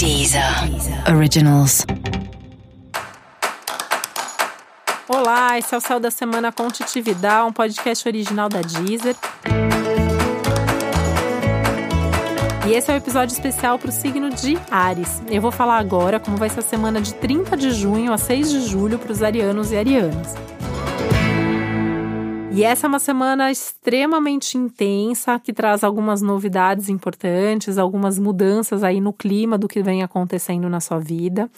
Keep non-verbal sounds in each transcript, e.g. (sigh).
Deezer Originals. Olá, esse é o Céu da Semana com Titividade, um podcast original da Deezer. E esse é o um episódio especial para o signo de Ares. Eu vou falar agora como vai ser a semana de 30 de junho a 6 de julho para os arianos e arianas. E essa é uma semana extremamente intensa, que traz algumas novidades importantes, algumas mudanças aí no clima do que vem acontecendo na sua vida.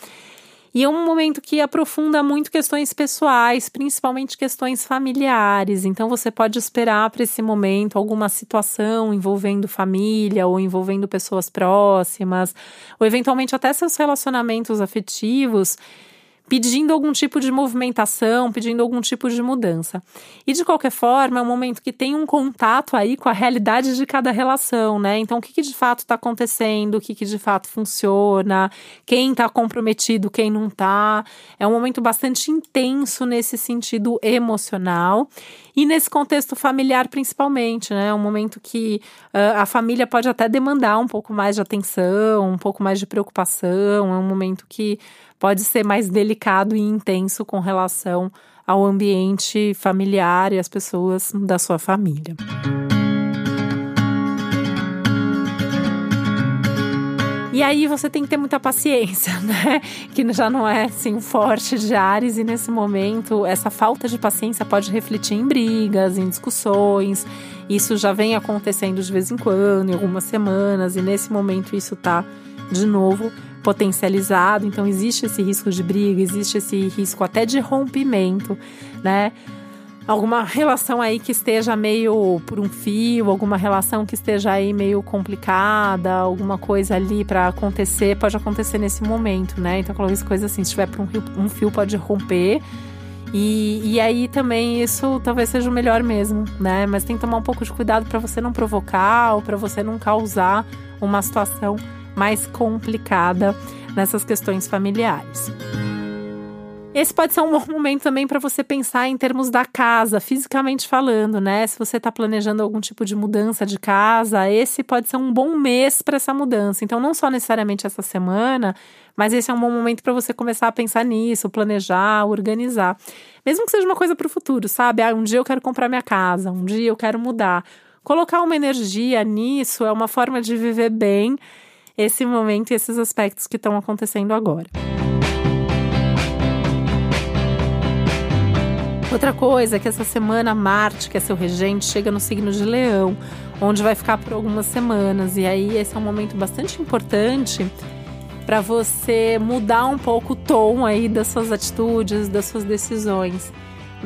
E é um momento que aprofunda muito questões pessoais, principalmente questões familiares. Então você pode esperar para esse momento alguma situação envolvendo família ou envolvendo pessoas próximas, ou eventualmente até seus relacionamentos afetivos pedindo algum tipo de movimentação, pedindo algum tipo de mudança. E de qualquer forma, é um momento que tem um contato aí com a realidade de cada relação, né? Então, o que, que de fato está acontecendo, o que, que de fato funciona, quem está comprometido, quem não está. É um momento bastante intenso nesse sentido emocional. E nesse contexto familiar, principalmente, né? É um momento que uh, a família pode até demandar um pouco mais de atenção, um pouco mais de preocupação. É um momento que pode ser mais delicado e intenso com relação ao ambiente familiar e as pessoas da sua família. E aí você tem que ter muita paciência, (laughs) né? Que já não é assim forte de Ares e nesse momento essa falta de paciência pode refletir em brigas, em discussões. Isso já vem acontecendo de vez em quando, em algumas semanas e nesse momento isso tá de novo potencializado. Então existe esse risco de briga, existe esse risco até de rompimento, né? alguma relação aí que esteja meio por um fio, alguma relação que esteja aí meio complicada, alguma coisa ali para acontecer, pode acontecer nesse momento, né? Então, qualquer coisa assim, se tiver por um fio, um fio pode romper. E, e aí também isso talvez seja o melhor mesmo, né? Mas tem que tomar um pouco de cuidado para você não provocar ou para você não causar uma situação mais complicada nessas questões familiares. Esse pode ser um bom momento também para você pensar em termos da casa, fisicamente falando, né? Se você está planejando algum tipo de mudança de casa, esse pode ser um bom mês para essa mudança. Então, não só necessariamente essa semana, mas esse é um bom momento para você começar a pensar nisso, planejar, organizar. Mesmo que seja uma coisa para o futuro, sabe? Ah, um dia eu quero comprar minha casa, um dia eu quero mudar. Colocar uma energia nisso é uma forma de viver bem esse momento e esses aspectos que estão acontecendo agora. Outra coisa é que essa semana Marte, que é seu regente, chega no signo de Leão, onde vai ficar por algumas semanas. E aí esse é um momento bastante importante para você mudar um pouco o tom aí das suas atitudes, das suas decisões.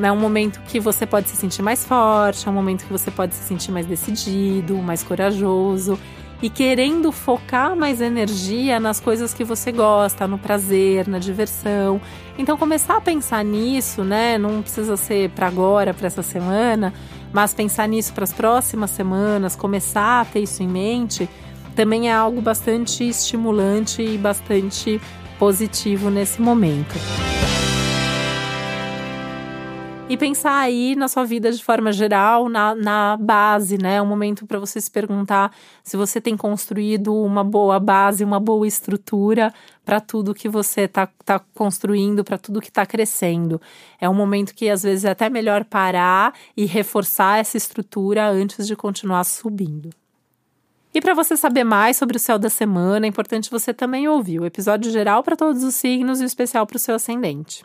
É um momento que você pode se sentir mais forte, é um momento que você pode se sentir mais decidido, mais corajoso e querendo focar mais energia nas coisas que você gosta, no prazer, na diversão. Então começar a pensar nisso, né? Não precisa ser para agora, para essa semana, mas pensar nisso para as próximas semanas, começar a ter isso em mente, também é algo bastante estimulante e bastante positivo nesse momento e pensar aí na sua vida de forma geral, na, na base, né? É um momento para você se perguntar se você tem construído uma boa base, uma boa estrutura para tudo que você está tá construindo, para tudo que está crescendo. É um momento que às vezes é até melhor parar e reforçar essa estrutura antes de continuar subindo. E para você saber mais sobre o céu da semana, é importante você também ouvir o episódio geral para todos os signos e o especial para o seu ascendente.